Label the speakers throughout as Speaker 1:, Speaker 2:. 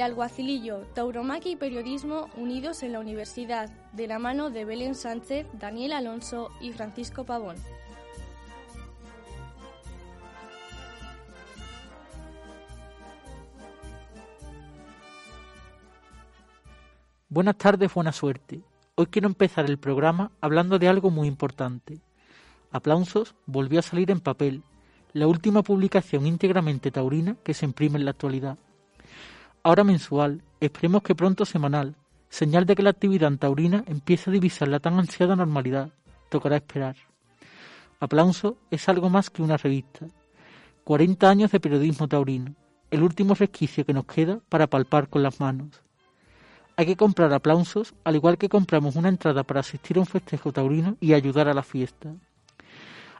Speaker 1: El alguacilillo, tauromaquia y periodismo unidos en la universidad, de la mano de Belén Sánchez, Daniel Alonso y Francisco Pavón.
Speaker 2: Buenas tardes, buena suerte. Hoy quiero empezar el programa hablando de algo muy importante. Aplausos volvió a salir en papel, la última publicación íntegramente taurina que se imprime en la actualidad. Ahora mensual, esperemos que pronto semanal, señal de que la actividad taurina empieza a divisar la tan ansiada normalidad. Tocará esperar. Aplauso es algo más que una revista. 40 años de periodismo taurino, el último resquicio que nos queda para palpar con las manos. Hay que comprar aplausos, al igual que compramos una entrada para asistir a un festejo taurino y ayudar a la fiesta.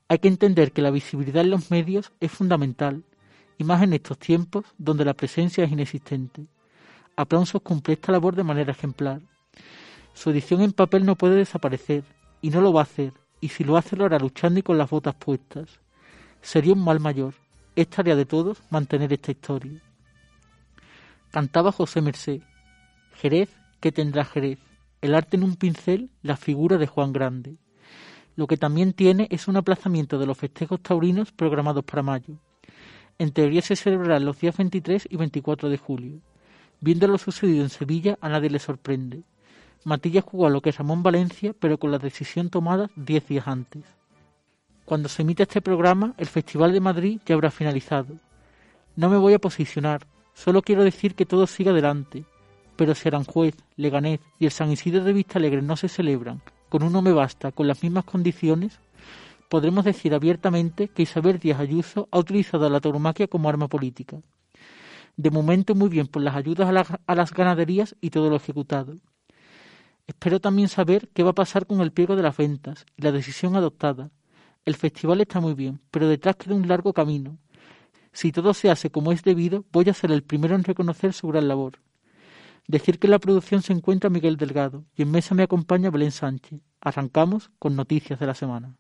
Speaker 2: Hay que entender que la visibilidad en los medios es fundamental, y más en estos tiempos donde la presencia es inexistente. Aplausos cumple esta labor de manera ejemplar. Su edición en papel no puede desaparecer, y no lo va a hacer, y si lo hace lo hará luchando y con las botas puestas. Sería un mal mayor. Es tarea de todos mantener esta historia. Cantaba José Mercé. Jerez, que tendrá Jerez. El arte en un pincel, la figura de Juan Grande. Lo que también tiene es un aplazamiento de los festejos taurinos programados para mayo. En teoría se celebrarán los días 23 y 24 de julio. Viendo lo sucedido en Sevilla, a nadie le sorprende. Matillas jugó a lo que es Ramón Valencia, pero con la decisión tomada diez días antes. Cuando se emita este programa, el Festival de Madrid ya habrá finalizado. No me voy a posicionar, solo quiero decir que todo sigue adelante. Pero si Aranjuez, Leganés y el San Isidro de Vista Alegre no se celebran, con uno me basta, con las mismas condiciones, podremos decir abiertamente que Isabel Díaz Ayuso ha utilizado la tauromaquia como arma política. De momento muy bien por las ayudas a, la- a las ganaderías y todo lo ejecutado. Espero también saber qué va a pasar con el pliego de las ventas y la decisión adoptada. El festival está muy bien, pero detrás queda un largo camino. Si todo se hace como es debido, voy a ser el primero en reconocer su gran labor. Decir que en la producción se encuentra Miguel Delgado y en mesa me acompaña Belén Sánchez. Arrancamos con noticias de la semana.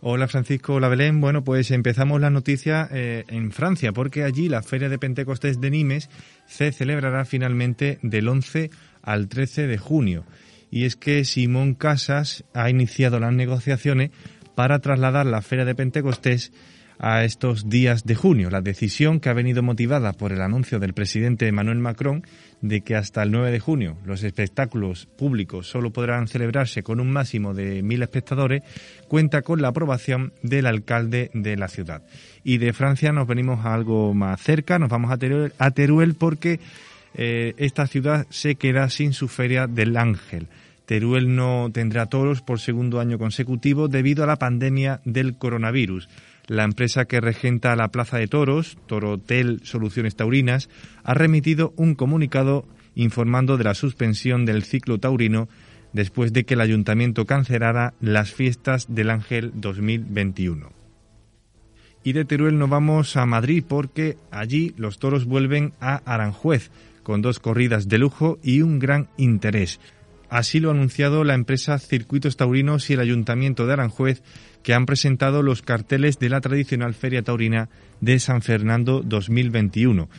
Speaker 3: Hola Francisco, hola Belén. Bueno, pues empezamos la noticia eh, en Francia, porque allí la Feria de Pentecostés de Nimes se celebrará finalmente del 11 al 13 de junio. Y es que Simón Casas ha iniciado las negociaciones para trasladar la Feria de Pentecostés a estos días de junio. La decisión que ha venido motivada por el anuncio del presidente Emmanuel Macron de que hasta el 9 de junio los espectáculos públicos solo podrán celebrarse con un máximo de mil espectadores, cuenta con la aprobación del alcalde de la ciudad. Y de Francia nos venimos a algo más cerca, nos vamos a Teruel, a Teruel porque eh, esta ciudad se queda sin su feria del Ángel. Teruel no tendrá toros por segundo año consecutivo debido a la pandemia del coronavirus. La empresa que regenta la Plaza de Toros, Torotel Soluciones Taurinas, ha remitido un comunicado informando de la suspensión del ciclo taurino después de que el ayuntamiento cancelara las fiestas del Ángel 2021. Y de Teruel nos vamos a Madrid porque allí los toros vuelven a Aranjuez con dos corridas de lujo y un gran interés. Así lo ha anunciado la empresa Circuitos Taurinos y el Ayuntamiento de Aranjuez, que han presentado los carteles de la tradicional Feria Taurina de San Fernando 2021,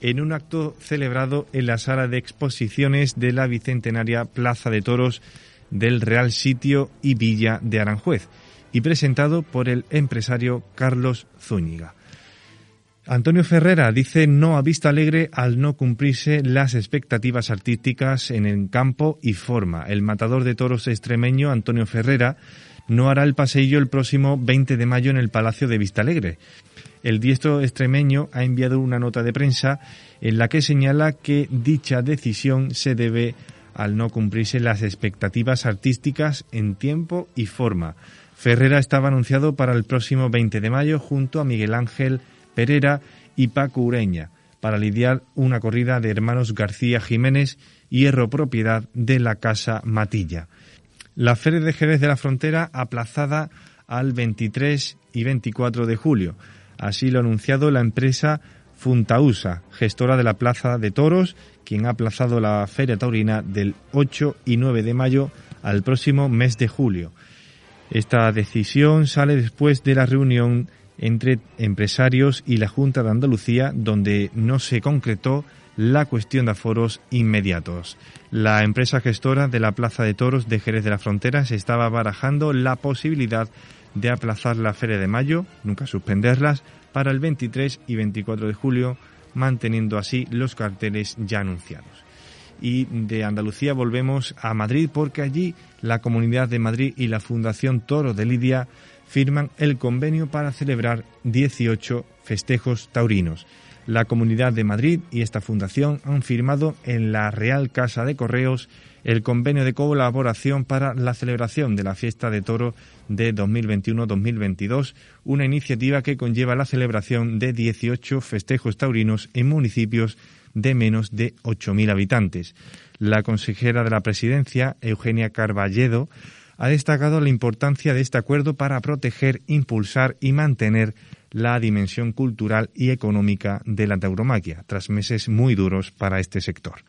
Speaker 3: en un acto celebrado en la sala de exposiciones de la bicentenaria Plaza de Toros del Real Sitio y Villa de Aranjuez. y presentado por el empresario Carlos Zúñiga. Antonio Ferrera dice no a vista alegre al no cumplirse las expectativas artísticas en el campo y forma. El matador de toros extremeño Antonio Ferrera no hará el paseillo el próximo 20 de mayo en el Palacio de Vistalegre. El diestro extremeño ha enviado una nota de prensa en la que señala que dicha decisión se debe al no cumplirse las expectativas artísticas en tiempo y forma. Ferrera estaba anunciado para el próximo 20 de mayo junto a Miguel Ángel Pereira y Paco Ureña para lidiar una corrida de hermanos García Jiménez, hierro propiedad de la Casa Matilla. La Feria de Jerez de la Frontera aplazada al 23 y 24 de julio. Así lo ha anunciado la empresa Funtausa, gestora de la Plaza de Toros, quien ha aplazado la Feria Taurina del 8 y 9 de mayo al próximo mes de julio. Esta decisión sale después de la reunión entre empresarios y la Junta de Andalucía, donde no se concretó la cuestión de aforos inmediatos. La empresa gestora de la Plaza de Toros de Jerez de la Frontera se estaba barajando la posibilidad de aplazar la Feria de Mayo, nunca suspenderlas, para el 23 y 24 de julio, manteniendo así los carteles ya anunciados. Y de Andalucía volvemos a Madrid porque allí la Comunidad de Madrid y la Fundación Toro de Lidia firman el convenio para celebrar 18 festejos taurinos. La Comunidad de Madrid y esta fundación han firmado en la Real Casa de Correos el convenio de colaboración para la celebración de la fiesta de toro de 2021-2022, una iniciativa que conlleva la celebración de 18 festejos taurinos en municipios de menos de 8.000 habitantes. La consejera de la presidencia, Eugenia Carballedo, ha destacado la importancia de este acuerdo para proteger, impulsar y mantener la dimensión cultural y económica de la tauromaquia, tras meses muy duros para este sector.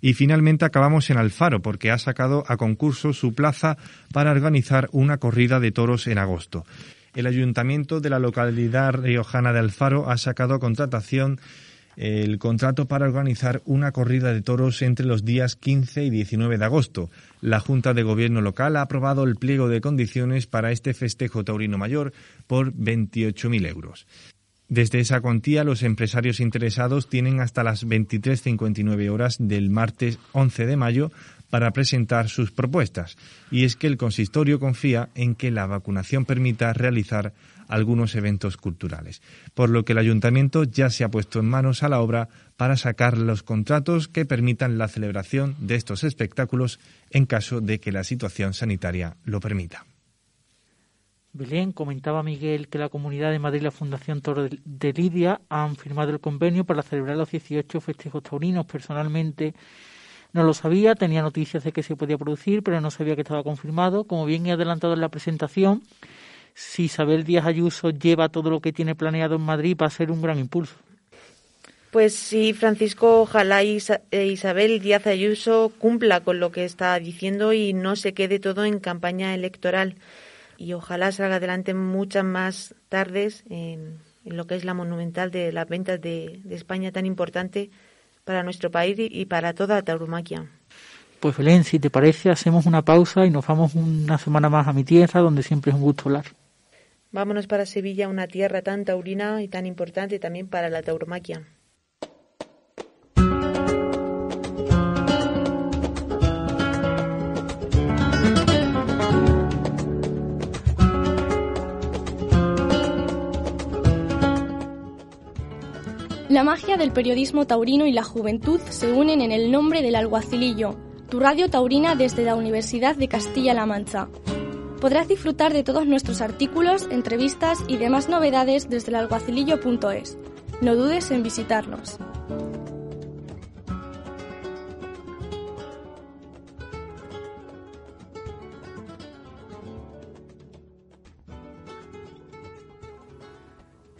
Speaker 3: Y finalmente acabamos en Alfaro, porque ha sacado a concurso su plaza para organizar una corrida de toros en agosto. El ayuntamiento de la localidad riojana de Alfaro ha sacado a contratación el contrato para organizar una corrida de toros entre los días 15 y 19 de agosto. La Junta de Gobierno local ha aprobado el pliego de condiciones para este festejo taurino mayor por 28.000 euros. Desde esa cuantía, los empresarios interesados tienen hasta las 23.59 horas del martes 11 de mayo para presentar sus propuestas. Y es que el consistorio confía en que la vacunación permita realizar algunos eventos culturales, por lo que el ayuntamiento ya se ha puesto en manos a la obra para sacar los contratos que permitan la celebración de estos espectáculos en caso de que la situación sanitaria lo permita.
Speaker 2: Belén, comentaba Miguel que la Comunidad de Madrid y la Fundación Toro de Lidia han firmado el convenio para celebrar los 18 festejos taurinos. Personalmente no lo sabía, tenía noticias de que se podía producir, pero no sabía que estaba confirmado. Como bien he adelantado en la presentación, si Isabel Díaz Ayuso lleva todo lo que tiene planeado en Madrid, va a ser un gran impulso.
Speaker 4: Pues sí, Francisco, ojalá eh, Isabel Díaz Ayuso cumpla con lo que está diciendo y no se quede todo en campaña electoral. Y ojalá salga adelante muchas más tardes en, lo que es la monumental de las ventas de, España tan importante para nuestro país y, para toda tauromaquia.
Speaker 2: Pues Belén, si te parece, hacemos una pausa y nos vamos una semana más a mi tierra, donde siempre es un gusto hablar.
Speaker 4: Vámonos para Sevilla, una tierra tan taurina y tan importante también para la tauromaquia.
Speaker 1: La magia del periodismo taurino y la juventud se unen en el nombre del alguacilillo, tu radio taurina desde la Universidad de Castilla-La Mancha podrás disfrutar de todos nuestros artículos, entrevistas y demás novedades desde el alguacilillo.es. No dudes en visitarnos.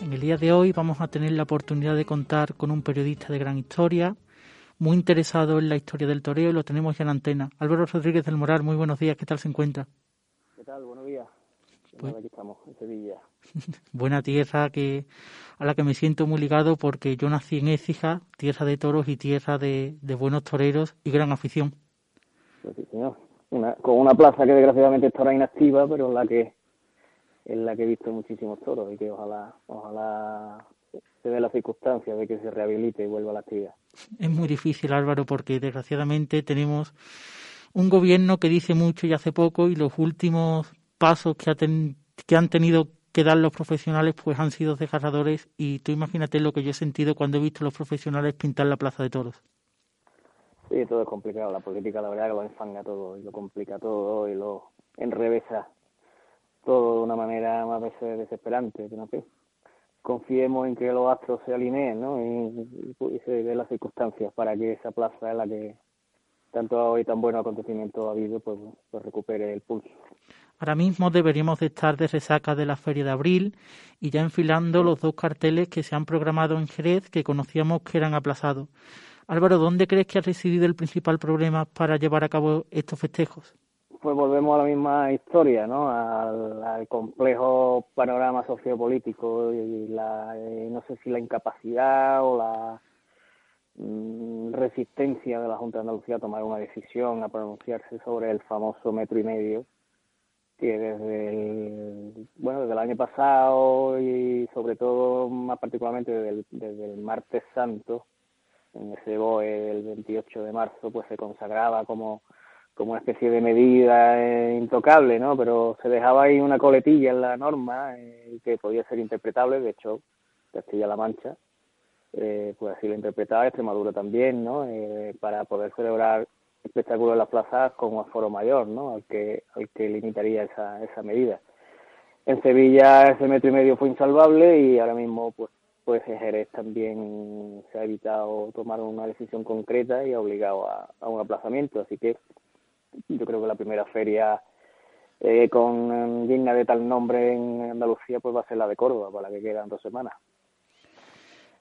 Speaker 2: En el día de hoy vamos a tener la oportunidad de contar con un periodista de gran historia, muy interesado en la historia del toreo y lo tenemos ya en antena. Álvaro Rodríguez del Moral, muy buenos días, ¿qué tal se encuentra?
Speaker 5: Buenos días. Pues aquí estamos, en Sevilla.
Speaker 2: Buena tierra que a la que me siento muy ligado porque yo nací en Écija, tierra de toros y tierra de, buenos toreros y gran afición.
Speaker 5: Pues sí, señor. Una, con una plaza que desgraciadamente está ahora inactiva, pero la que es la que he visto muchísimos toros y que ojalá, ojalá se dé la circunstancia de que se rehabilite y vuelva a la actividad.
Speaker 2: Es muy difícil, Álvaro, porque desgraciadamente tenemos un gobierno que dice mucho y hace poco y los últimos pasos que, ha que han tenido que dar los profesionales pues han sido desgarradores y tú imagínate lo que yo he sentido cuando he visto a los profesionales pintar la plaza de toros.
Speaker 5: Sí, todo es complicado. La política, la verdad, que lo enfanga todo y lo complica todo y lo enrevesa todo de una manera más veces desesperante. no sé. Confiemos en que los astros se alineen ¿no? y, se den las circunstancias para que esa plaza en la que tanto hoy tan buenos acontecimientos ha habido, pues, pues recupere el pulso.
Speaker 2: Ahora mismo deberíamos de estar de resaca de la Feria de Abril y ya enfilando los dos carteles que se han programado en Jerez que conocíamos que eran aplazados. Álvaro, ¿dónde crees que ha residido el principal problema para llevar a cabo estos festejos?
Speaker 5: Pues volvemos a la misma historia, ¿no? Al, complejo panorama sociopolítico y la, eh, no sé si la incapacidad o la resistencia de la Junta de Andalucía a tomar una decisión, a pronunciarse sobre el famoso metro y medio, que desde el, bueno, desde el año pasado y sobre todo más particularmente desde el, desde el martes santo, en ese BOE del 28 de marzo, pues se consagraba como, como una especie de medida eh, intocable, ¿no? Pero se dejaba ahí una coletilla en la norma eh, que podía ser interpretable, de hecho, Castilla-La Mancha, eh, pues así lo interpretaba, Extremadura también, ¿no? Eh, para poder celebrar espectáculos en las plazas con un aforo mayor, ¿no? Al que, al que limitaría esa, esa medida. En Sevilla ese metro y medio fue insalvable y ahora mismo pues pues Jerez también se ha evitado tomar una decisión concreta y ha obligado a, un aplazamiento. Así que yo creo que la primera feria eh, con digna de tal nombre en Andalucía pues va a ser la de Córdoba, para la que quedan dos semanas.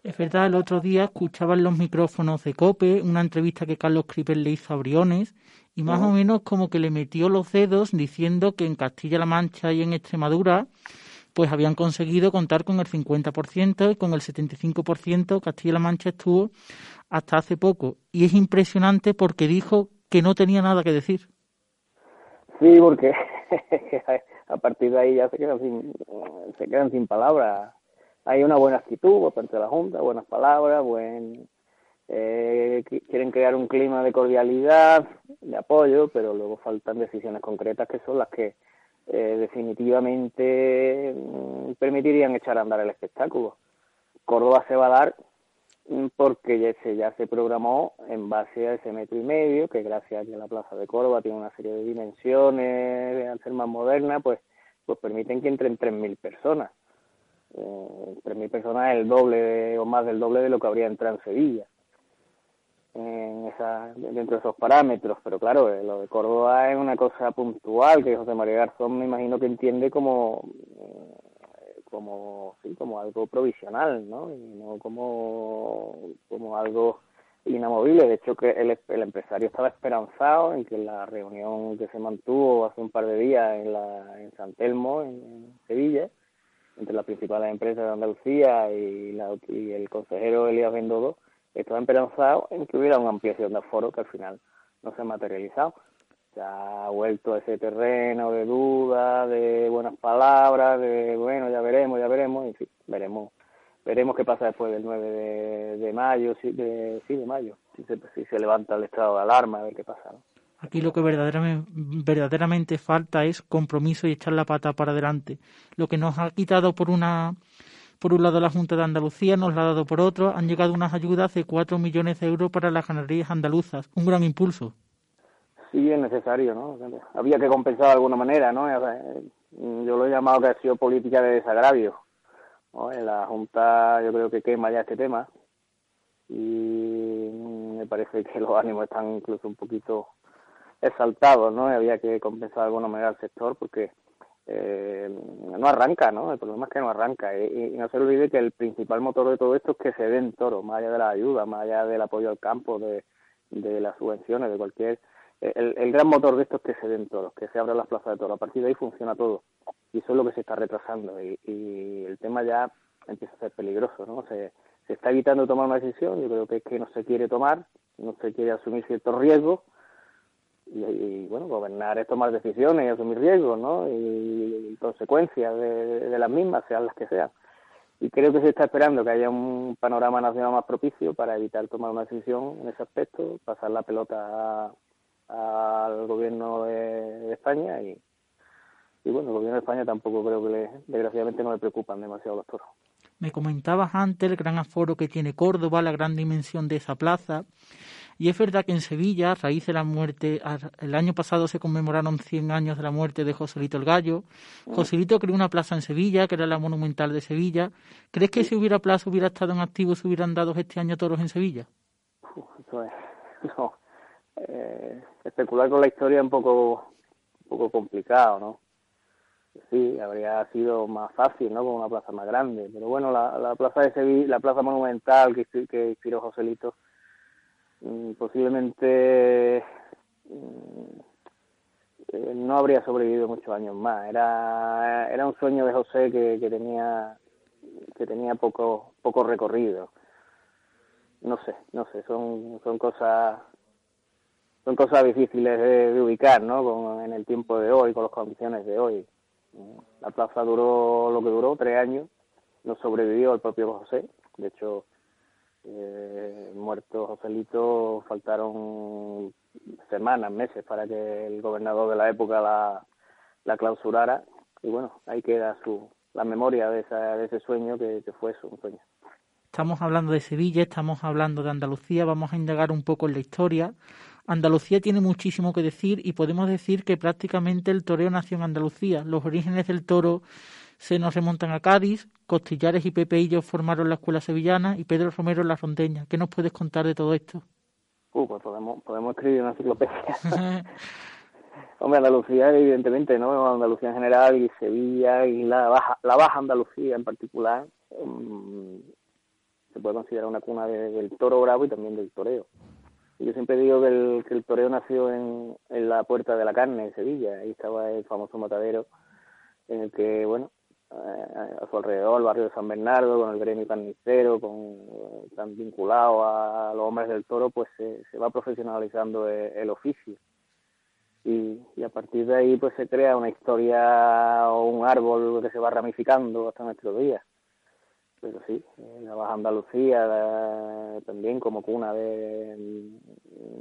Speaker 2: Es verdad, el otro día escuchaban los micrófonos de COPE, una entrevista que Carlos Cripel le hizo a Briones, y más o menos como que le metió los dedos diciendo que en Castilla-La Mancha y en Extremadura pues habían conseguido contar con el 50% y con el 75% Castilla-La Mancha estuvo hasta hace poco. Y es impresionante porque dijo que no tenía nada que decir.
Speaker 5: Sí, porque a partir de ahí ya se quedan sin, se quedan sin palabras. Hay una buena actitud por parte de la Junta, buenas palabras, buen, eh, quieren crear un clima de cordialidad, de apoyo, pero luego faltan decisiones concretas que son las que eh, definitivamente mm, permitirían echar a andar el espectáculo. Córdoba se va a dar mm, porque ya se, ya se programó en base a ese metro y medio, que gracias a que la Plaza de Córdoba tiene una serie de dimensiones, al ser más moderna, pues, pues permiten que entren 3.000 personas. Eh, 3.000 personas es el doble o más del doble de lo que habría entrado en Sevilla en esa, dentro de esos parámetros, pero claro, eh, lo de Córdoba es una cosa puntual que José María Garzón me imagino que entiende como eh, como sí, como algo provisional, ¿no? Y no como como algo inamovible. De hecho, que el, el empresario estaba esperanzado en que la reunión que se mantuvo hace un par de días en, la, en San Telmo, en, Sevilla, entre las principales empresas de Andalucía y, la, y el consejero Elías Bendodo, estaba esperanzado en que hubiera una ampliación de aforo que al final no se ha materializado. Se ha vuelto a ese terreno de duda, de buenas palabras, de bueno, ya veremos, ya veremos, y sí, veremos veremos qué pasa después del 9 de, mayo, sí, de, sí, de mayo, si se, si se levanta el estado de alarma, a ver qué pasa.
Speaker 2: Aquí lo que verdaderamente, verdaderamente falta es compromiso y echar la pata para adelante. Lo que nos ha quitado por una por un lado la Junta de Andalucía, nos la ha dado por otro. Han llegado unas ayudas de 4 millones de euros para las ganaderías andaluzas. Un gran impulso.
Speaker 5: Sí, es necesario, ¿no? Había que compensar de alguna manera, ¿no? Yo lo he llamado que ha sido política de desagravio. La Junta yo creo que quema ya este tema y me parece que los ánimos están incluso un poquito exaltados, ¿no? Había que compensar de alguna manera al sector porque eh, no arranca, ¿no? El problema es que no arranca. Y, no se olvide que el principal motor de todo esto es que se den toros, más allá de la ayuda, más allá del apoyo al campo, de, de las subvenciones, de cualquier... El, el, gran motor de esto es que se den toros, que se abran las plazas de toros. A partir de ahí funciona todo. Y eso es lo que se está retrasando. Y, y el tema ya empieza a ser peligroso, ¿no? Se, se está evitando tomar una decisión. Yo creo que es que no se quiere tomar, no se quiere asumir ciertos riesgos y, bueno, gobernar es tomar decisiones y asumir riesgos, ¿no? Y, consecuencias de, de, las mismas, sean las que sean. Y creo que se está esperando que haya un panorama nacional más propicio para evitar tomar una decisión en ese aspecto, pasar la pelota al gobierno de, España y, y bueno, el gobierno de España tampoco creo que le, desgraciadamente no le preocupan demasiado los toros.
Speaker 2: Me comentabas antes el gran aforo que tiene Córdoba, la gran dimensión de esa plaza. Y es verdad que en Sevilla, a raíz de la muerte, el año pasado se conmemoraron 100 años de la muerte de Joselito el Gallo. Mm. Joselito creó una plaza en Sevilla, que era la monumental de Sevilla. ¿Crees que si hubiera plaza, hubiera estado en activo, se hubieran dado este año toros en Sevilla?
Speaker 5: no. Eh, especular con la historia es un poco, un poco complicado, ¿no? Sí, habría sido más fácil, ¿no? Con una plaza más grande. Pero bueno, la, la plaza de Sevilla, la plaza monumental que, que inspiró Joselito, posiblemente mm, eh, no habría sobrevivido muchos años más. Era, era un sueño de José que, que tenía que tenía poco poco recorrido. No sé, no sé, son son cosas son cosas difíciles de, ubicar, ¿no? Con, en el tiempo de hoy, con las condiciones de hoy. La plaza duró lo que duró, tres años. No sobrevivió el propio José. De hecho, eh, muerto Joselito, faltaron semanas, meses para que el gobernador de la época la, la clausurara. Y bueno, ahí queda su, la memoria de, esa, de ese sueño que, que fue eso, un sueño.
Speaker 2: Estamos hablando de Sevilla, estamos hablando de Andalucía, vamos a indagar un poco en la historia. Andalucía tiene muchísimo que decir y podemos decir que prácticamente el toreo nació en Andalucía. Los orígenes del toro se nos remontan a Cádiz, Costillares y Pepeillos formaron la escuela sevillana y Pedro Romero la rondeña. ¿Qué nos puedes contar de todo esto?
Speaker 5: Uh, pues podemos, podemos escribir una enciclopedia. Hombre, Andalucía, evidentemente, ¿no? Andalucía en general y Sevilla y la Baja, la Baja Andalucía en particular um, se puede considerar una cuna del toro bravo y también del toreo. Yo siempre digo que el, que toreo nació en, la Puerta de la Carne, en Sevilla. Ahí estaba el famoso matadero en el que, bueno, eh, a su alrededor, el barrio de San Bernardo, con el gremio carnicero, con, eh, tan vinculado a los hombres del toro, pues se, va profesionalizando e, el, oficio. Y, y, a partir de ahí pues se crea una historia o un árbol que se va ramificando hasta nuestros días. Pero sí, la Baja Andalucía también como cuna de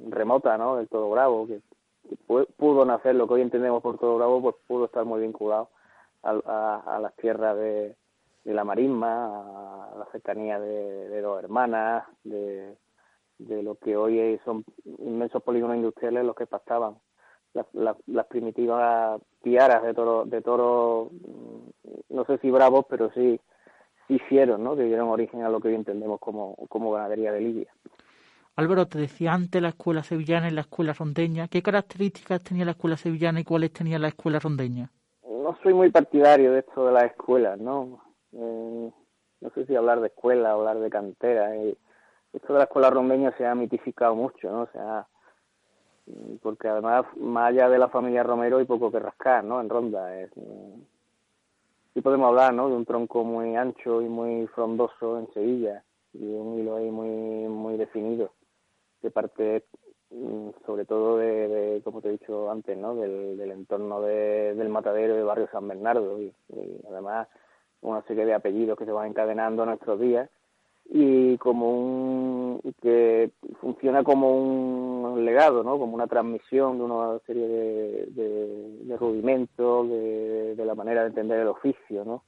Speaker 5: remota, ¿no? Del Todo Bravo, que, que, pudo nacer lo que hoy entendemos por Todo Bravo, pues pudo estar muy vinculado a, a, las tierras de, la marisma, a la cercanía de, de dos hermanas, de, de lo que hoy son inmensos polígonos industriales los que pastaban las, las, primitivas piaras de toro, de toro, mm, no sé si bravos, pero sí hicieron, ¿no? que dieron origen a lo que hoy entendemos como, como ganadería de Libia.
Speaker 2: Álvaro, te decía antes la escuela sevillana y la escuela rondeña. ¿Qué características tenía la escuela sevillana y cuáles tenía la escuela rondeña?
Speaker 5: no soy muy partidario de esto de las escuelas, ¿no? Eh, no sé si hablar de escuela o hablar de cantera. Eh, esto de la escuela rondeña se ha mitificado mucho, ¿no? O sea, porque además, más allá de la familia Romero, hay poco que rascar, ¿no? En Ronda. Es, sí podemos hablar, ¿no? De un tronco muy ancho y muy frondoso en Sevilla y un hilo ahí muy, muy definido de parte Mm, sobre todo de, como te he dicho antes, ¿no? del, del entorno de, del matadero de barrio San Bernardo y, además una serie de apellidos que se van encadenando a nuestros días y como un que funciona como un legado, ¿no? Como una transmisión de una serie de, rudimentos de, de la manera de entender el oficio, ¿no?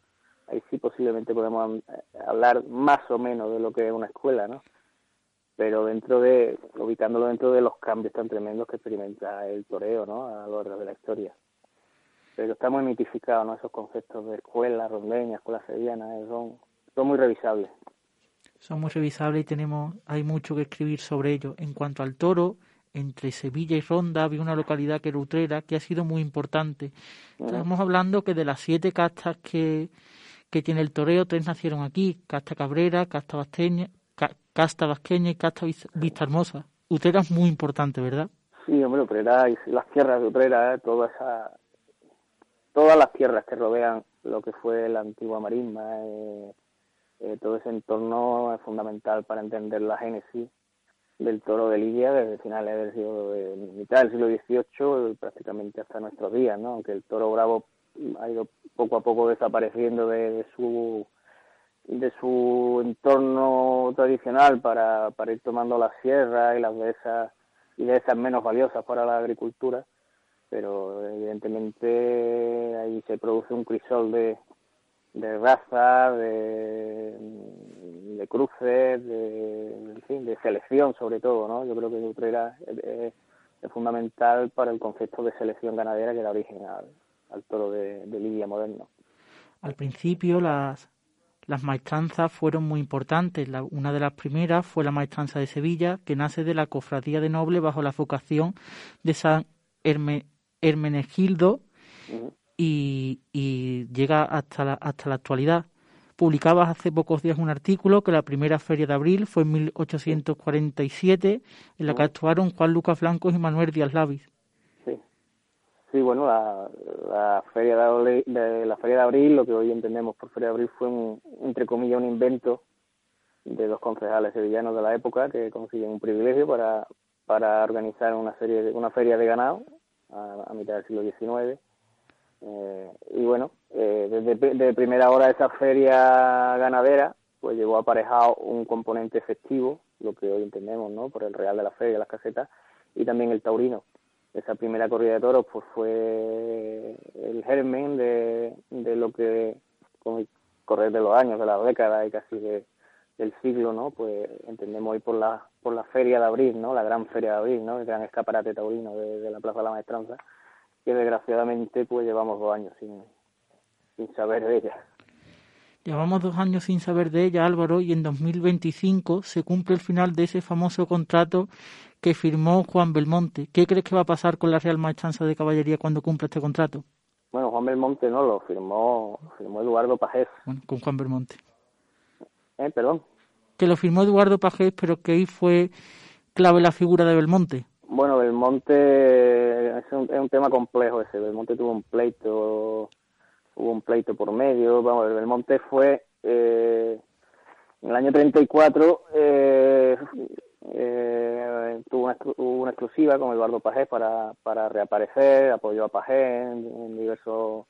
Speaker 5: Ahí sí posiblemente podemos hablar más o menos de lo que es una escuela, ¿no? pero dentro de, ubicándolo dentro de los cambios tan tremendos que experimenta el toreo, ¿no? A lo largo de la historia. Pero está muy mitificado, ¿no? Esos conceptos de escuela, rondeña, escuela sevillana, eh, son muy revisables.
Speaker 2: Son muy revisables y tenemos, hay mucho que escribir sobre ello. En cuanto al toro, entre Sevilla y Ronda había una localidad que era Utrera, que ha sido muy importante. Estamos hablando que de las siete castas que, que tiene el toreo, tres nacieron aquí, Casta Cabrera, Casta Basteña, Casta Vasqueña y Casta Vista Hermosa. Utrera es muy importante, ¿verdad?
Speaker 5: Sí, hombre, Utrera y las tierras de Utrera, ¿eh? toda esa, todas las tierras que rodean lo que fue la antigua marisma, eh, eh, todo ese entorno es fundamental para entender la génesis del toro de Lidia desde finales del siglo, de mitad del siglo XVIII prácticamente hasta nuestros días, ¿no? Aunque el toro bravo ha ido poco a poco desapareciendo de, su de su entorno tradicional para, para ir tomando las sierras y las dehesas y dehesas menos valiosas para la agricultura, pero evidentemente ahí se produce un crisol de, de razas, de, de cruces, de, en fin, de selección sobre todo, ¿no? Yo creo que Utrera es, es, fundamental para el concepto de selección ganadera que da origen al, toro de, de Lidia moderno.
Speaker 2: Al principio las, las maestranzas fueron muy importantes. La, una de las primeras fue la maestranza de Sevilla, que nace de la cofradía de noble bajo la vocación de San Hermenegildo y, llega hasta la, hasta la actualidad. Publicabas hace pocos días un artículo que la primera feria de abril fue en 1847, en la que actuaron Juan Lucas Blancos y Manuel Díaz Lavis.
Speaker 5: Sí, sí bueno, la, la, feria de, la feria de abril, lo que hoy entendemos por feria de abril, fue un, entre comillas un invento de dos concejales sevillanos de la época que consiguen un privilegio para, para organizar una serie de, una feria de ganado a, a mitad del siglo XIX eh, y bueno, eh, desde de primera hora esa feria ganadera, pues llevó aparejado un componente efectivo, lo que hoy entendemos, ¿no? Por el real de la feria, las casetas, y también el taurino. Esa primera corrida de toros, pues fue el germen de, de lo que, con el correr de los años, de las décadas y casi de, del siglo, ¿no? Pues entendemos hoy por la, por la feria de abril, ¿no? La gran feria de abril, ¿no? El gran escaparate taurino de, de la Plaza de la Maestranza que desgraciadamente pues llevamos dos años sin, sin saber de ella.
Speaker 2: Llevamos dos años sin saber de ella, Álvaro, y en 2025 se cumple el final de ese famoso contrato que firmó Juan Belmonte. ¿Qué crees que va a pasar con la Real Maestranza de Caballería cuando cumpla este contrato?
Speaker 5: Bueno, Juan Belmonte no, lo firmó, firmó Eduardo Pajés.
Speaker 2: Bueno, con Juan Belmonte.
Speaker 5: Eh, perdón.
Speaker 2: Que lo firmó Eduardo Pajés, pero que ahí fue clave la figura de Belmonte.
Speaker 5: Bueno, Belmonte es un, es un tema complejo ese. Belmonte tuvo un pleito, hubo un pleito por medio. Vamos, el Belmonte fue eh, en el año 34 eh, eh, tuvo una, una, exclusiva con Eduardo Pajés para, para reaparecer, apoyó a Pajés en, diversos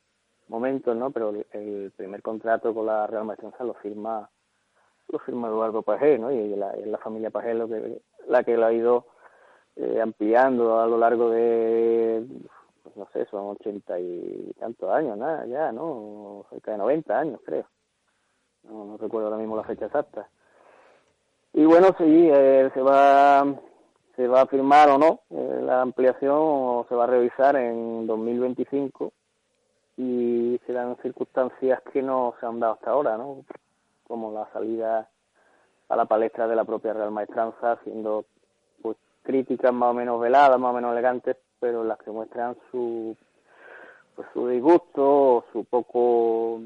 Speaker 5: momentos, ¿no? Pero el, primer contrato con la Real Maestranza lo firma lo firma Eduardo Pajés, ¿no? Y la, la familia Pajés lo que, la que lo ha ido eh, ampliando a lo largo de, pues no sé, son ochenta y tantos años, nada, ya, ¿no? Cerca de noventa años, creo. No, recuerdo ahora mismo la fecha exacta. Y bueno, sí, eh, se va se va a firmar o no eh, la ampliación o se va a revisar en 2025 y se dan circunstancias que no se han dado hasta ahora, ¿no? Como la salida a la palestra de la propia Real Maestranza, siendo críticas más o menos veladas, más o menos elegantes, pero las que muestran su pues su disgusto, su poco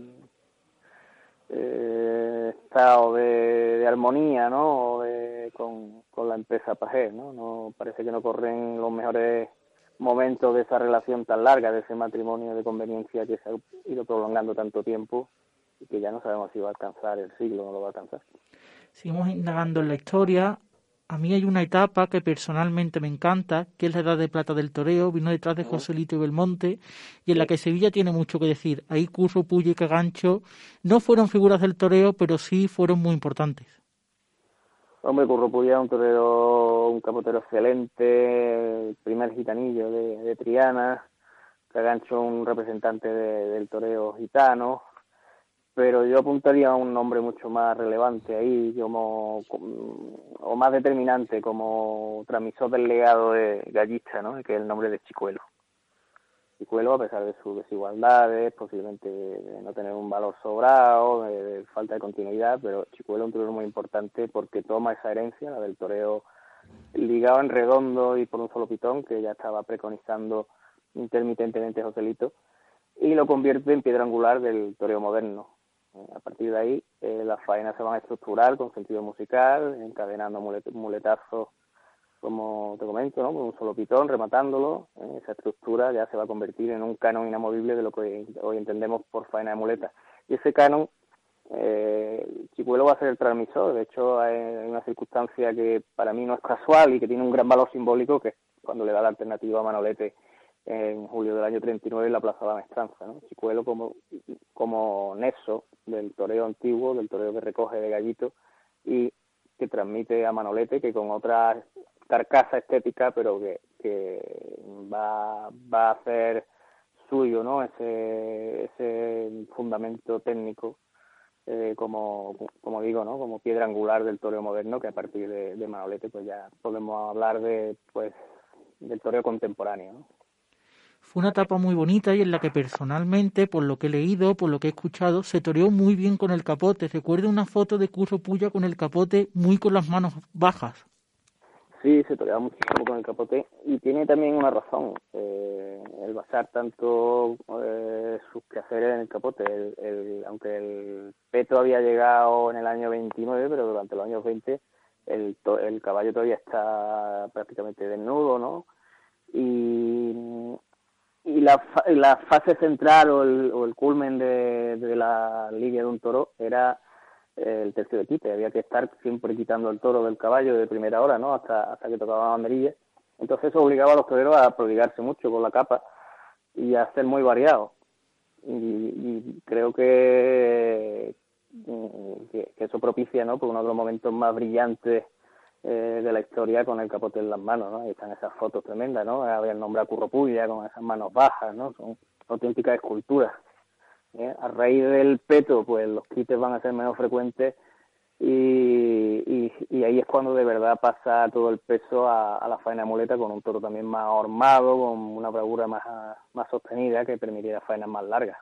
Speaker 5: eh, estado de, armonía, ¿no? De, con, con la empresa Pajé, ¿no? No parece que no corren los mejores momentos de esa relación tan larga, de ese matrimonio de conveniencia que se ha ido prolongando tanto tiempo y que ya no sabemos si va a alcanzar el siglo o no lo va a alcanzar.
Speaker 2: Seguimos indagando en la historia a mí hay una etapa que personalmente me encanta, que es la edad de plata del toreo, vino detrás de Joselito y Belmonte, y en la que Sevilla tiene mucho que decir. Ahí Curro, Puyo y Cagancho no fueron figuras del toreo, pero sí fueron muy importantes.
Speaker 5: Hombre, Curro Puyo un torero, un capotero excelente, el primer gitanillo de, Triana, Cagancho un representante del toreo gitano, pero yo apuntaría a un nombre mucho más relevante ahí, como, o más determinante como transmisor del legado de Gallista, ¿no? que es el nombre de Chicuelo. Chicuelo, a pesar de sus desigualdades, posiblemente de no tener un valor sobrado, de, falta de continuidad, pero Chicuelo es un torero muy importante porque toma esa herencia, la del toreo ligado en redondo y por un solo pitón, que ya estaba preconizando intermitentemente Joselito, y lo convierte en piedra angular del toreo moderno a partir de ahí, eh, las faenas se van a estructurar con sentido musical, encadenando muletazos, como te comento, ¿no? con un solo pitón, rematándolo. Eh, esa estructura ya se va a convertir en un canon inamovible de lo que hoy entendemos por faena de muletas. Y ese canon eh, Chicuelo va a ser el transmisor. De hecho, hay una circunstancia que para mí no es casual y que tiene un gran valor simbólico, que es cuando le da la alternativa a Manolete en julio del año 39 en la Plaza de la Maestranza. ¿no? Chicuelo como, como nexo del toreo antiguo, del toreo que recoge de gallito y que transmite a Manolete, que con otra carcasa estética, pero que, que va, va a hacer suyo ¿no? ese, ese fundamento técnico eh, como, como digo, ¿no? como piedra angular del toreo moderno, que a partir de, de Manolete pues ya podemos hablar de pues del toreo contemporáneo. ¿no?
Speaker 2: Fue una etapa muy bonita y en la que personalmente, por lo que he leído, por lo que he escuchado, se toreó muy bien con el capote. Recuerdo una foto de Curro Puya con el capote muy con las manos bajas.
Speaker 5: Sí, se toreaba muchísimo con el capote y tiene también una razón. Eh, el basar tanto eh, sus quehaceres en el capote. El, el, aunque el peto había llegado en el año 29, pero durante los años 20 el, el caballo todavía está prácticamente desnudo, ¿no? Y, y la, la fase central o el, o el culmen de, de la línea de un toro era el tercio de quite, había que estar siempre quitando el toro del caballo de primera hora, ¿no? Hasta, hasta que tocaba la banderilla. Entonces eso obligaba a los toreros a prodigarse mucho con la capa y a ser muy variados. Y, y creo que, que, que, eso propicia, ¿no? Por uno de los momentos más brillantes eh, de la historia con el capote en las manos, ¿no? Ahí están esas fotos tremendas, ¿no? Había el nombre a Curropulla con esas manos bajas, ¿no? Son auténticas esculturas. ¿eh? A raíz del peto, pues los quites van a ser menos frecuentes y, y, ahí es cuando de verdad pasa todo el peso a, a, la faena muleta con un toro también más hormado, con una bravura más, más sostenida que permitiera faenas más largas.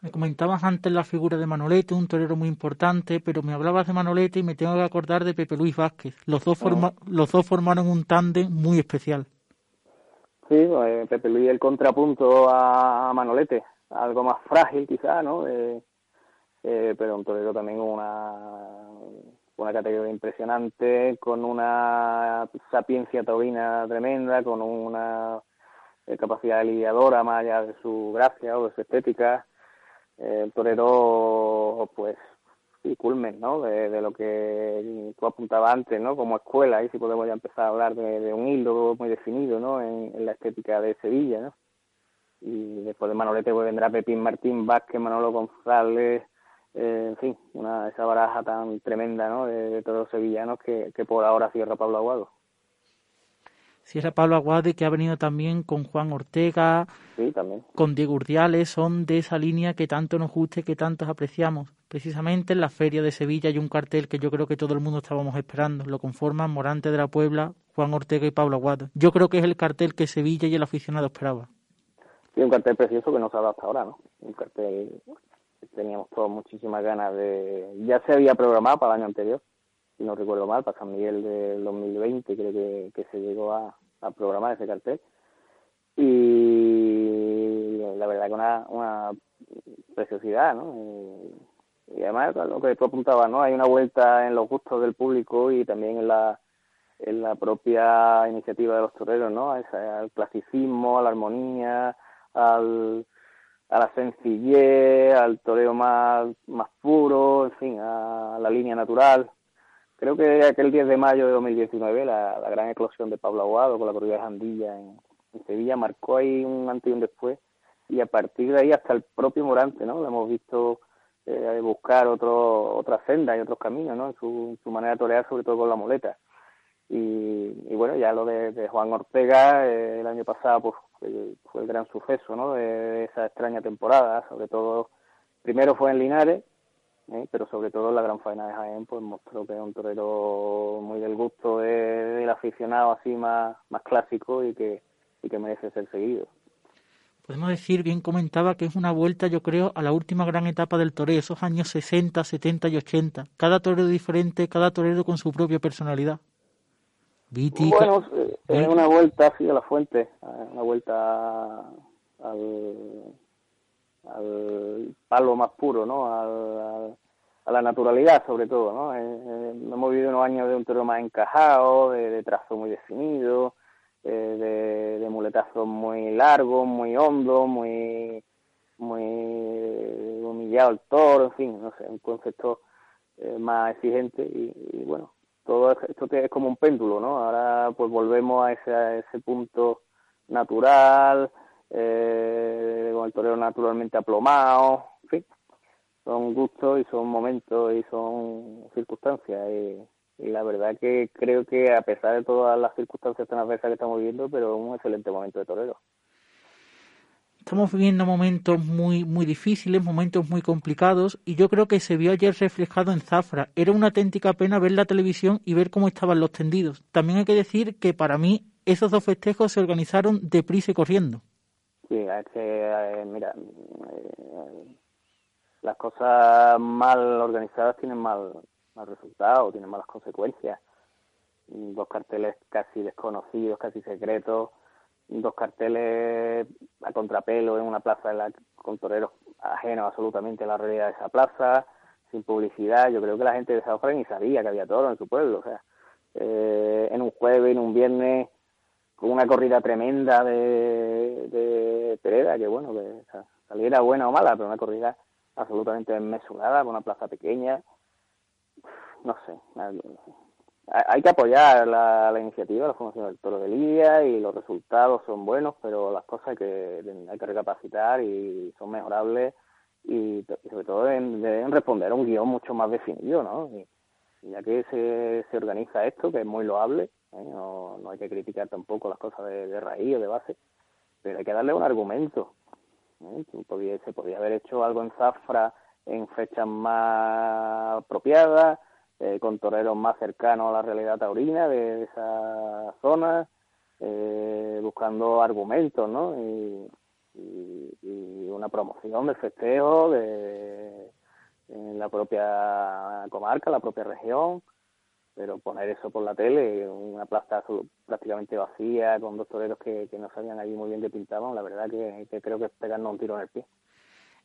Speaker 2: Me comentabas antes la figura de Manolete, un torero muy importante, pero me hablabas de Manolete y me tengo que acordar de Pepe Luis Vázquez. Los dos, forma, oh. los dos formaron un tándem muy especial.
Speaker 5: Sí, pues, Pepe Luis el contrapunto a Manolete algo más frágil quizá, ¿no? Eh, eh, pero un torero también una, una categoría impresionante, con una sapiencia taurina tremenda, con una eh, capacidad lidiadora más allá de su gracia o de su estética. Eh, el torero, pues, y culmen, ¿no? De, lo que tú apuntabas antes, ¿no? Como escuela, y si podemos ya empezar a hablar de, un hilo muy definido, ¿no? En, la estética de Sevilla, ¿no? y después de Manolete pues vendrá Pepín Martín Vázquez, Manolo González, eh, en fin, una esa baraja tan tremenda ¿no? de, de todos los sevillanos que, que, por ahora cierra Pablo Aguado.
Speaker 2: Cierra Pablo Aguado y que ha venido también con Juan Ortega,
Speaker 5: sí, también.
Speaker 2: con Diego Urdiales, son de esa línea que tanto nos gusta y que tantos apreciamos. Precisamente en la Feria de Sevilla hay un cartel que yo creo que todo el mundo estábamos esperando. Lo conforman Morante de la Puebla, Juan Ortega y Pablo Aguado. Yo creo que es el cartel que Sevilla y el aficionado esperaba.
Speaker 5: Sí, un cartel precioso que no se ha dado hasta ahora, ¿no? Un cartel que teníamos todos muchísimas ganas de... Ya se había programado para el año anterior, si no recuerdo mal, para San Miguel del 2020 creo que, que se llegó a, a, programar ese cartel. Y la verdad que una, una preciosidad, ¿no? Y, y además lo que tú apuntabas, ¿no? Hay una vuelta en los gustos del público y también en la en la propia iniciativa de los toreros, ¿no? al clasicismo, a la armonía, al, a la sencillez, al toreo más, más puro, en fin, a la línea natural. Creo que aquel 10 de mayo de 2019, la, la gran eclosión de Pablo Aguado con la corrida de Jandilla en, Sevilla marcó ahí un antes y un después y a partir de ahí hasta el propio Morante, ¿no? Lo hemos visto eh, buscar otro, otra senda y otros caminos, ¿no? En su, su manera de torear, sobre todo con la muleta. Y, y, bueno, ya lo de, Juan Ortega eh, el año pasado pues fue, el gran suceso ¿no? de, esa extraña temporada, sobre todo, primero fue en Linares, ¿eh? pero sobre todo en la gran faena de Jaén pues mostró que es un torero muy del gusto de, del aficionado así más, más clásico y que, y que merece ser seguido.
Speaker 2: Podemos decir, bien comentaba, que es una vuelta, yo creo, a la última gran etapa del toreo, esos años 60, 70 y 80. Cada torero diferente, cada torero con su propia personalidad.
Speaker 5: Viti, bueno, es una vuelta así a la fuente, una vuelta al, al palo más puro, ¿no? Al, a la naturalidad, sobre todo, ¿no? Eh, eh, hemos vivido unos años de un toro más encajado, de, trazo muy definido, eh, de, muletazos muy largos, muy hondos, muy muy criado el toro, en fin, no sé, un concepto eh, más exigente y, bueno, todo esto es como un péndulo, ¿no? Ahora pues volvemos a ese, a ese punto natural, eh, el torero naturalmente aplomado, en fin, son gustos y son momentos y son circunstancias y, la verdad que creo que a pesar de todas las circunstancias tan adversas que estamos viviendo, pero un excelente momento de torero.
Speaker 2: Estamos viviendo momentos muy muy difíciles, momentos muy complicados y yo creo que se vio ayer reflejado en Zafra. Era una auténtica pena ver la televisión y ver cómo estaban los tendidos. También hay que decir que para mí esos dos festejos se organizaron deprisa y corriendo.
Speaker 5: Sí, es que, eh, mira, eh, las cosas mal organizadas tienen mal, mal resultado, tienen malas consecuencias. Dos carteles casi desconocidos, casi secretos, dos carteles a contrapelo en una plaza la, con toreros ajenos absolutamente a la realidad de esa plaza, sin publicidad. Yo creo que la gente de San ni sabía que había toro en su pueblo. O sea, eh, en un jueves, en un viernes, con una corrida tremenda de, Pereda, que bueno, que saliera buena o mala, pero una corrida absolutamente desmesurada, con una plaza pequeña. No sé, hay que apoyar la, iniciativa, la formación del Toro de Lidia y los resultados son buenos, pero las cosas que, hay que recapacitar y son mejorables y, sobre todo deben, responder a un guion mucho más definido, ¿no? Y, ya que se, se organiza esto, que es muy loable. No, no hay que criticar tampoco las cosas de, raíz o de base, pero hay que darle un argumento. ¿eh? se podría haber hecho algo en Zafra en fechas más apropiadas, eh, con toreros más cercanos a la realidad taurina de, esa zona, eh, buscando argumentos, ¿no? Y, una promoción del festejo de, en la propia comarca, la propia región, pero poner eso por la tele, una plaza prácticamente vacía, con dos toreros que, no sabían allí muy bien qué pintaban, la verdad que, que creo que es pegarnos un tiro en el pie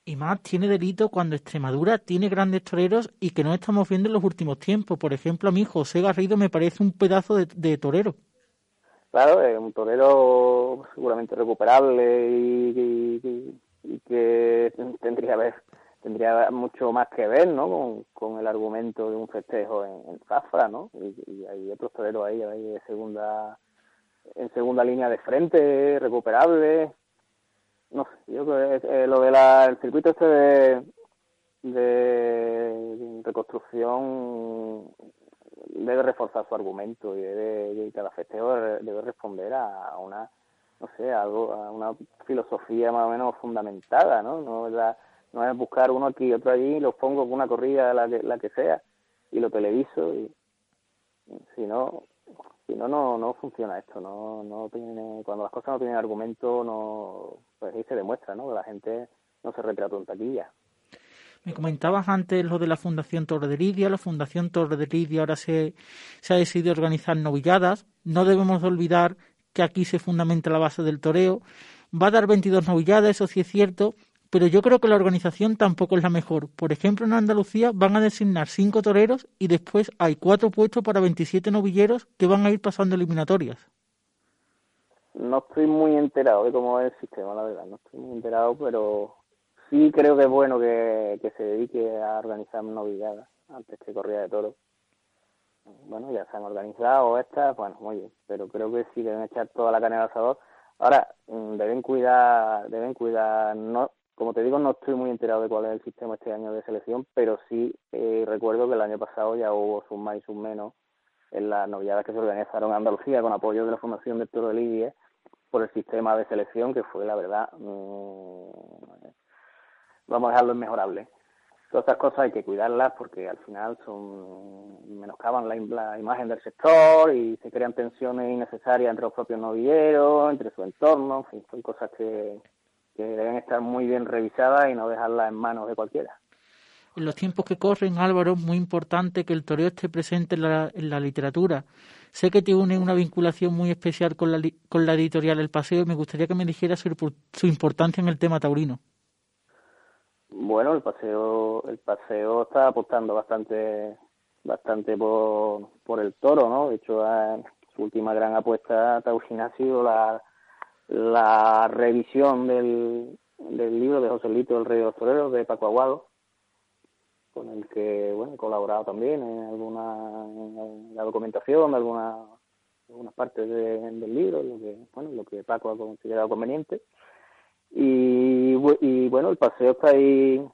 Speaker 2: y más tiene delito cuando Extremadura tiene grandes toreros y que no estamos viendo en los últimos tiempos. Por ejemplo, a mí José Garrido me parece un pedazo de, torero.
Speaker 5: Claro, es un torero seguramente recuperable y, que tendría ver, tendría mucho más que ver ¿no? con, el argumento de un festejo en, Zafra, ¿no? Y, hay otros toreros ahí, de segunda, en segunda línea de frente, recuperable no sé, yo creo que eh, lo del circuito este de, de, reconstrucción debe reforzar su argumento y debe, cada festejo debe responder a una, no sé, algo, a una filosofía más o menos fundamentada, ¿no? No no es buscar uno aquí y otro allí, los pongo con una corrida, la que, la que sea, y lo televiso, y si no, si no, no, no funciona esto, no, no tiene, cuando las cosas no tienen argumento, no, pues ahí se demuestra, ¿no? Que la gente no se retrata en taquilla.
Speaker 2: Me comentabas antes lo de la Fundación Torre de Lidia. La Fundación Torre de Lidia ahora se, se ha decidido organizar novilladas. No debemos olvidar que aquí se fundamenta la base del toreo. Va a dar 22 novilladas, eso sí es cierto, pero yo creo que la organización tampoco es la mejor. Por ejemplo, en Andalucía van a designar cinco toreros y después hay cuatro puestos para 27 novilleros que van a ir pasando eliminatorias.
Speaker 5: No estoy muy enterado de cómo es el sistema, la verdad. No estoy muy enterado, pero sí creo que es bueno que, se dedique a organizar novilladas antes que corrida de toros. Bueno, ya se han organizado estas, bueno, muy bien, pero creo que sí deben echar toda la carne al asador. Ahora, mm, deben cuidar, deben cuidar, no, como te digo, no estoy muy enterado de cuál es el sistema este año de selección, pero sí eh, recuerdo que el año pasado ya hubo sus más y sus menos en las novilladas que se organizaron en Andalucía con apoyo de la Fundación de Toro de Lidia por el sistema de selección que fue, la verdad, mm, vamos a dejarlo inmejorable. Todas estas cosas hay que cuidarlas porque al final son menoscaban la, la imagen del sector y se crean tensiones innecesarias entre los propios novilleros, entre su entorno, en fin, son cosas que, que deben estar muy bien revisadas y no dejarlas en manos de cualquiera.
Speaker 2: En los tiempos que corren, Álvaro, es muy importante que el toreo esté presente en la, en la literatura. Sé que tiene una vinculación muy especial con la, con la editorial El Paseo y me gustaría que me dijera su, su importancia en el tema taurino.
Speaker 5: Bueno, el paseo, el paseo está apostando bastante, bastante por, por el toro, ¿no? De hecho, su última gran apuesta taurina ha sido la, la revisión del, del libro de José Lito, El Rey de los Toreros, de Paco Aguado, con el que bueno he colaborado también en alguna en la documentación alguna algunas partes del libro lo que bueno lo que Paco ha considerado conveniente. Y, y bueno el paseo está ahí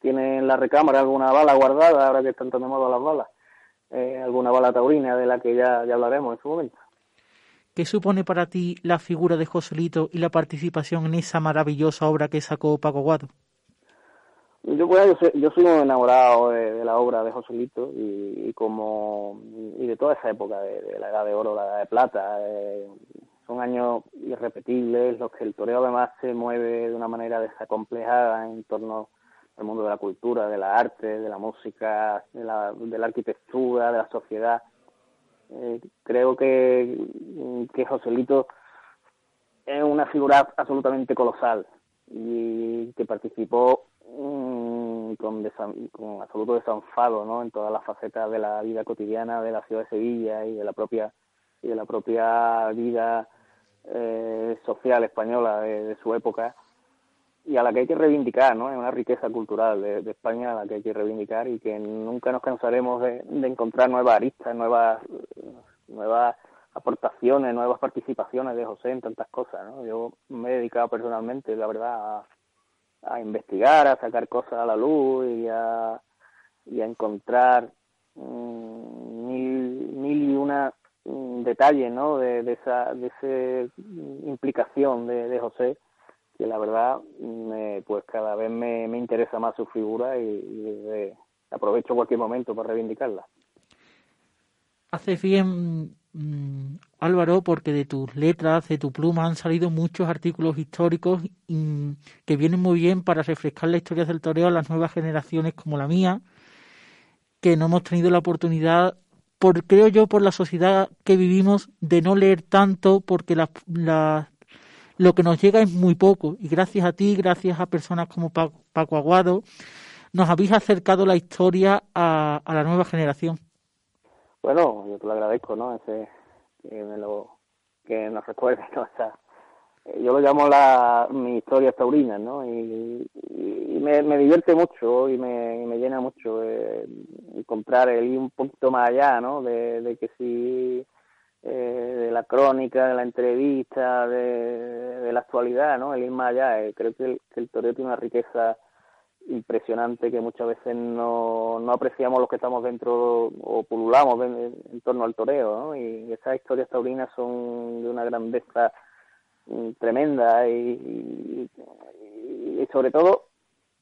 Speaker 5: tiene en la recámara alguna bala guardada ahora que están tan de las balas eh, alguna bala taurina de la que ya, ya hablaremos en su momento
Speaker 2: ¿Qué supone para ti la figura de Joselito y la participación en esa maravillosa obra que sacó Paco Guado?
Speaker 5: Yo, pues, soy, un enamorado de, la obra de Joselito y, como y de toda esa época de, la edad de oro, la edad de plata. Eh, son años irrepetibles, los que el toreo además se mueve de una manera desacomplejada en torno al mundo de la cultura, de la arte, de la música, de la arquitectura, de la sociedad. Eh, creo que, que Joselito es una figura absolutamente colosal y que participó Mm, con, con absoluto desenfado ¿no? en todas las facetas de la vida cotidiana de la ciudad de Sevilla y de la propia y de la propia vida eh, social española de, su época y a la que hay que reivindicar, ¿no? Es una riqueza cultural de, España a la que hay que reivindicar y que nunca nos cansaremos de, encontrar nuevas aristas, nuevas nuevas aportaciones, nuevas participaciones de José en tantas cosas, ¿no? Yo me he dedicado personalmente, la verdad, a, investigar, a sacar cosas a la luz y a, y a encontrar mm, mil, mil y una mm, detalles ¿no? de, de esa de esa implicación de, de José que la verdad me, pues cada vez me, me interesa más su figura y, y aprovecho cualquier momento para reivindicarla.
Speaker 2: Hace bien Mm, Álvaro, porque de tus letras, de tu pluma, han salido muchos artículos históricos que vienen muy bien para refrescar la historia del toreo a las nuevas generaciones como la mía, que no hemos tenido la oportunidad, por creo yo, por la sociedad que vivimos, de no leer tanto, porque la, lo que nos llega es muy poco. Y gracias a ti, gracias a personas como Paco, Aguado, nos habéis acercado la historia a la nueva generación.
Speaker 5: Bueno, yo te lo agradezco, ¿no? Ese, que me lo, que nos recuerde, ¿no? O sea, eh, yo lo llamo la, mi historia taurina, ¿no? Y, y me, divierte mucho y me, me llena mucho eh, encontrar el ir un poquito más allá, ¿no? De, de que si eh, de la crónica, de la entrevista, de, la actualidad, ¿no? El ir más allá. Eh, creo que el, que toreo tiene una riqueza impresionante que muchas veces no, no apreciamos los que estamos dentro o pululamos en, torno al toreo, ¿no? Y esas historias taurinas son de una grandeza mm, tremenda y, sobre todo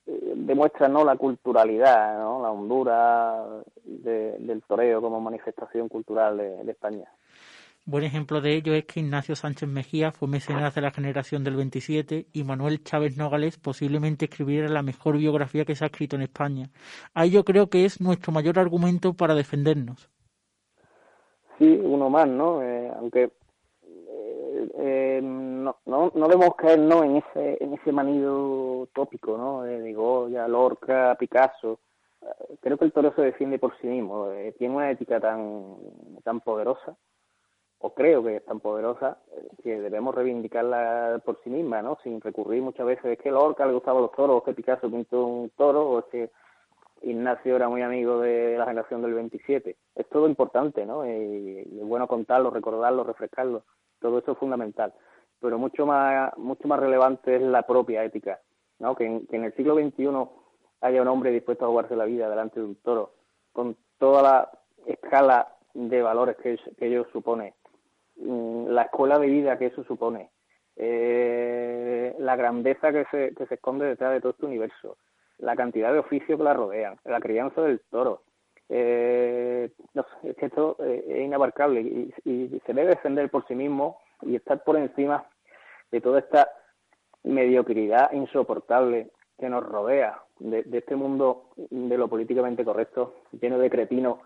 Speaker 5: eh, demuestran ¿no? la culturalidad, ¿no? la hondura de, del toreo como manifestación cultural de España.
Speaker 2: Buen ejemplo de ello es que Ignacio Sánchez Mejía fue mecenas de la generación del 27 y Manuel Chávez Nogales posiblemente escribiera la mejor biografía que se ha escrito en España. Ahí yo creo que es nuestro mayor argumento para defendernos.
Speaker 5: Sí, uno más, ¿no? Eh, aunque eh, eh, no, no, no debemos caer ¿no? en ese en ese manido tópico, ¿no? De Goya, Lorca, Picasso. Creo que el toro se defiende por sí mismo. tiene una ética tan, tan poderosa o creo que es tan poderosa eh, que debemos reivindicarla por sí misma, ¿no? Sin recurrir muchas veces, es que Lorca le gustaba los toros, o es que Picasso pintó un toro, o es que Ignacio era muy amigo de la generación del 27. Es todo importante, ¿no? Y, es bueno contarlo, recordarlo, refrescarlo. Todo eso es fundamental. Pero mucho más, mucho más relevante es la propia ética, ¿no? Que en, que en el siglo XXI haya un hombre dispuesto a jugarse la vida delante de un toro, con toda la escala de valores que, que ello supone la escuela de vida que eso supone, eh, la grandeza que se, que se esconde detrás de todo este universo, la cantidad de oficios que la rodean, la crianza del toro. Eh, no sé, es que esto eh, es inabarcable y, y, se debe defender por sí mismo y estar por encima de toda esta mediocridad insoportable que nos rodea, de, de este mundo de lo políticamente correcto, lleno de cretinos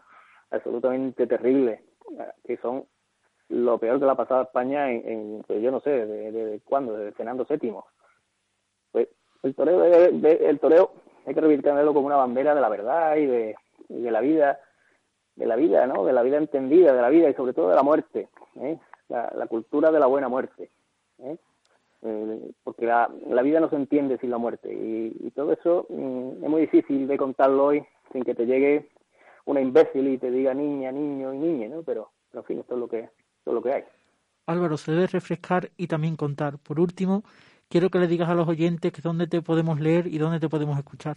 Speaker 5: absolutamente terribles, que son lo peor que le ha pasado a España en, pues yo no sé, de, de, cuándo, de Fernando VII. Pues el toreo, el toreo hay que reivindicarlo como una bandera de la verdad y de, de la vida, de la vida, ¿no? De la vida entendida, de la vida y sobre todo de la muerte, ¿eh? la, la cultura de la buena muerte, ¿eh? Eh, porque la, la, vida no se entiende sin la muerte y, y todo eso mm, es muy difícil de contarlo hoy sin que te llegue una imbécil y te diga niña, niño y niña, ¿no? Pero, en fin, esto es lo que, es lo que hay.
Speaker 2: Álvaro, se debe refrescar y también contar. Por último, quiero que le digas a los oyentes que dónde te podemos leer y dónde te podemos escuchar.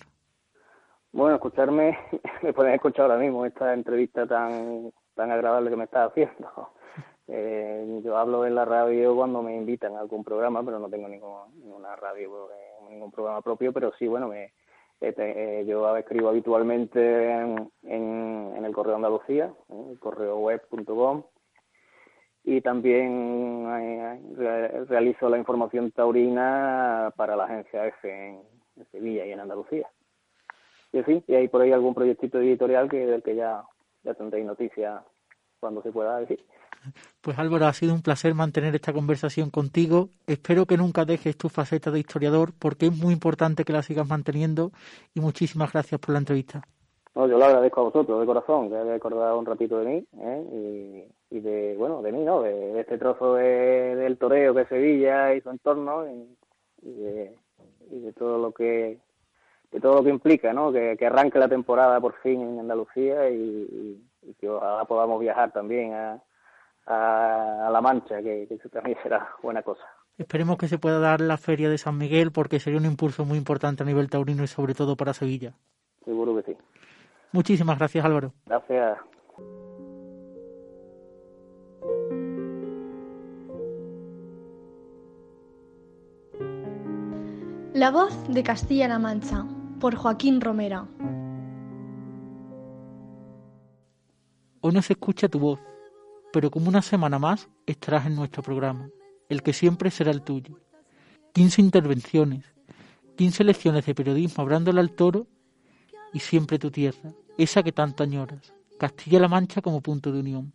Speaker 5: Bueno, escucharme, me pueden escuchar ahora mismo esta entrevista tan, tan agradable que me estás haciendo. Eh, yo hablo en la radio cuando me invitan a algún programa, pero no tengo ninguna radio, eh, ningún programa propio, pero sí, bueno, me, este, eh, yo escribo habitualmente en, en, el Correo Andalucía, el correo web.com, y también eh, realizo la información taurina para la agencia F en, Sevilla y en Andalucía. Y sí, y hay por ahí algún proyectito editorial que del que ya, ya tendréis noticia cuando se pueda decir.
Speaker 2: Pues Álvaro, ha sido un placer mantener esta conversación contigo. Espero que nunca dejes tu faceta de historiador porque es muy importante que la sigas manteniendo y muchísimas gracias por la entrevista.
Speaker 5: No, yo lo agradezco a vosotros de corazón, que hayáis acordado un ratito de mí ¿eh? y, de, bueno, de mí, ¿no? De, este trozo de, del toreo que es Sevilla y su entorno y, de, y de todo lo que de todo lo que implica, ¿no? Que, que arranque la temporada por fin en Andalucía y, y que ahora podamos viajar también a, a, La Mancha, que, que, también será buena cosa.
Speaker 2: Esperemos que se pueda dar la feria de San Miguel porque sería un impulso muy importante a nivel taurino y sobre todo para Sevilla.
Speaker 5: Seguro que sí.
Speaker 2: Muchísimas gracias Álvaro.
Speaker 5: Gracias.
Speaker 1: La voz de Castilla-La Mancha, por Joaquín Romera.
Speaker 2: Hoy no se escucha tu voz, pero como una semana más estarás en nuestro programa, el que siempre será el tuyo. 15 intervenciones, 15 lecciones de periodismo hablándole al toro y siempre tu tierra, esa que tanto añoras, Castilla-La Mancha como punto de unión.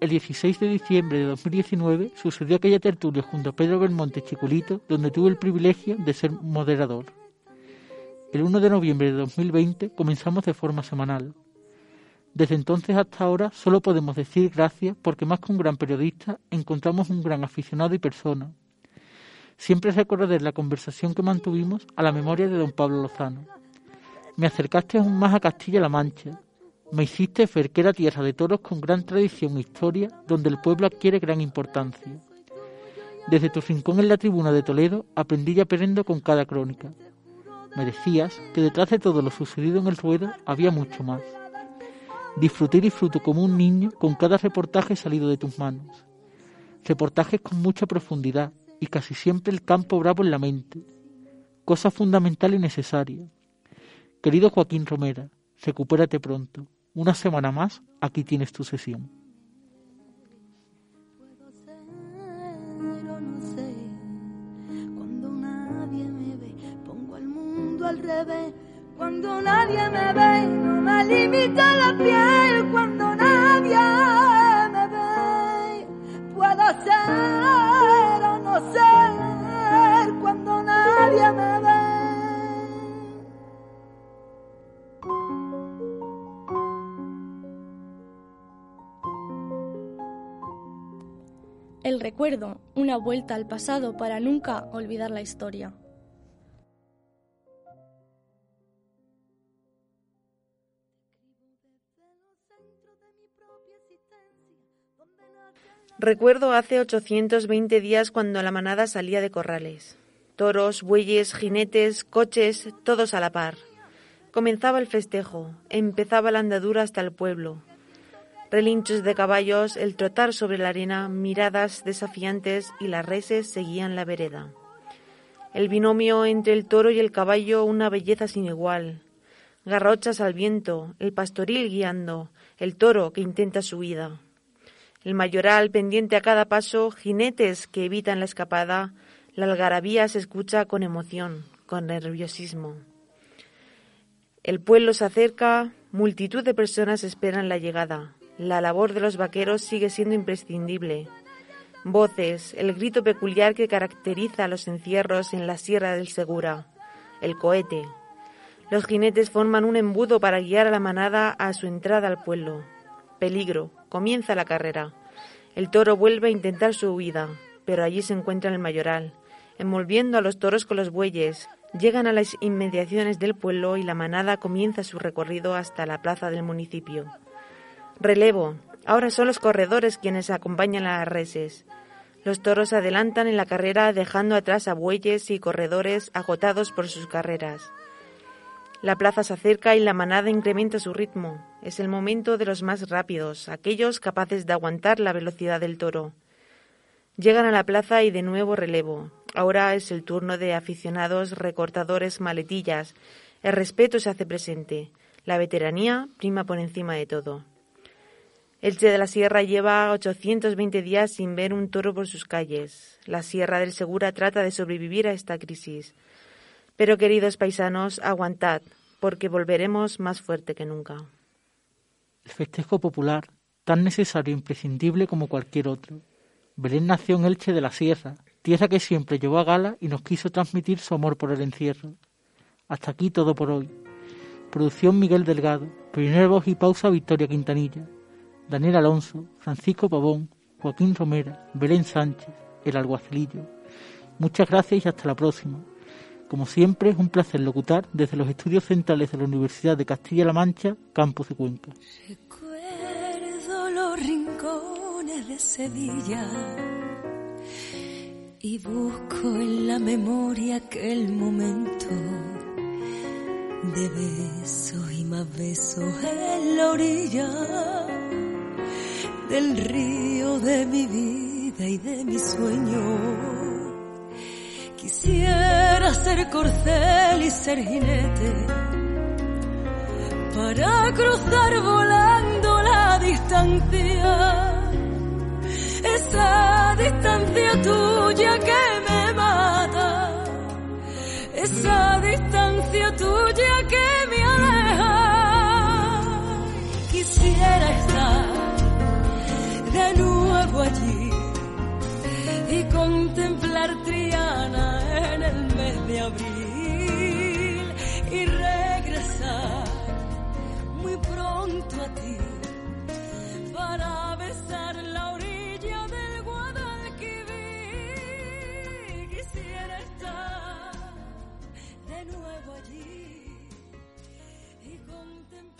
Speaker 2: El 16 de diciembre de 2019 sucedió aquella tertulia junto a Pedro Belmonte Chiculito, donde tuve el privilegio de ser moderador. El 1 de noviembre de 2020 comenzamos de forma semanal. Desde entonces hasta ahora solo podemos decir gracias porque más que un gran periodista encontramos un gran aficionado y persona. Siempre recordaré la conversación que mantuvimos a la memoria de don Pablo Lozano. Me acercaste aún más a Castilla-La Mancha. Me hiciste ver que era tierra de toros con gran tradición e historia donde el pueblo adquiere gran importancia. Desde tu rincón en la tribuna de Toledo aprendí y aprendo con cada crónica. Me decías que detrás de todo lo sucedido en el ruedo había mucho más Disfruté y disfruto como un niño con cada reportaje salido de tus manos. Reportajes con mucha profundidad y casi siempre el campo bravo en la mente. Cosa fundamental y necesaria. Querido Joaquín Romera, recupérate pronto. Una semana más, aquí tienes tu sesión.
Speaker 6: Al revés cuando nadie me ve, no me limita la piel. Cuando nadie me ve, puedo ser o no ser. Cuando nadie me ve.
Speaker 1: El recuerdo, una vuelta al pasado para nunca olvidar la historia.
Speaker 4: Recuerdo hace 820 días cuando la manada salía de corrales. Toros, bueyes, jinetes, coches, todos a la par. Comenzaba el festejo, empezaba la andadura hasta el pueblo. Relinchos de caballos, el trotar sobre la arena, miradas desafiantes y las reses seguían la vereda. El binomio entre el toro y el caballo una belleza sin igual. Garrochas al viento, el pastoril guiando, el toro que intenta su huida. El mayoral pendiente a cada paso, jinetes que evitan la escapada, la algarabía se escucha con emoción, con nerviosismo. El pueblo se acerca, multitud de personas esperan la llegada. La labor de los vaqueros sigue siendo imprescindible. Voces, el grito peculiar que caracteriza a los encierros en la Sierra del Segura, el cohete. Los jinetes forman un embudo para guiar a la manada a su entrada al pueblo. Peligro, Comienza la carrera. El toro vuelve a intentar su huida, pero allí se encuentra el mayoral, envolviendo a los toros con los bueyes, Llegan a las inmediaciones del pueblo y la manada comienza su recorrido hasta la plaza del municipio. Relevo. Ahora son los corredores quienes acompañan a las reses. Los toros adelantan en la carrera dejando atrás a bueyes y corredores agotados por sus carreras. La plaza se acerca y la manada incrementa su ritmo. Es el momento de los más rápidos, aquellos capaces de aguantar la velocidad del toro. Llegan a la plaza y de nuevo relevo. Ahora es el turno de aficionados recortadores maletillas. El respeto se hace presente. La veteranía prima por encima de todo. Elche de la Sierra lleva 820 días sin ver un toro por sus calles. La Sierra del Segura trata de sobrevivir a esta crisis. Pero queridos paisanos, aguantad, porque volveremos más fuerte que nunca.
Speaker 2: El festejo popular, tan necesario e imprescindible como cualquier otro. Belén nació en Elche de la Sierra, tierra que siempre llevó a gala y nos quiso transmitir su amor por el encierro. Hasta aquí todo por hoy. Producción Miguel Delgado, primer voz y pausa Victoria Quintanilla, Daniel Alonso, Francisco Pavón, Joaquín Romera, Belén Sánchez, El Alguacilillo. Muchas gracias y hasta la próxima. Como siempre, es un placer locutar desde los estudios centrales de la Universidad de Castilla-La Mancha, Campus de Cuenca.
Speaker 6: Recuerdo los rincones de Sevilla y busco en la memoria aquel momento de besos y más besos en la orilla del río de mi vida y de mi sueño. Quisiera ser corcel y ser jinete para cruzar volando la distancia, esa distancia tuya que me mata, esa distancia tuya que me aleja. Quisiera estar allí y contemplar Triana en el mes de abril y regresar muy pronto a ti para besar la orilla del Guadalquivir. Quisiera estar de nuevo allí y contemplar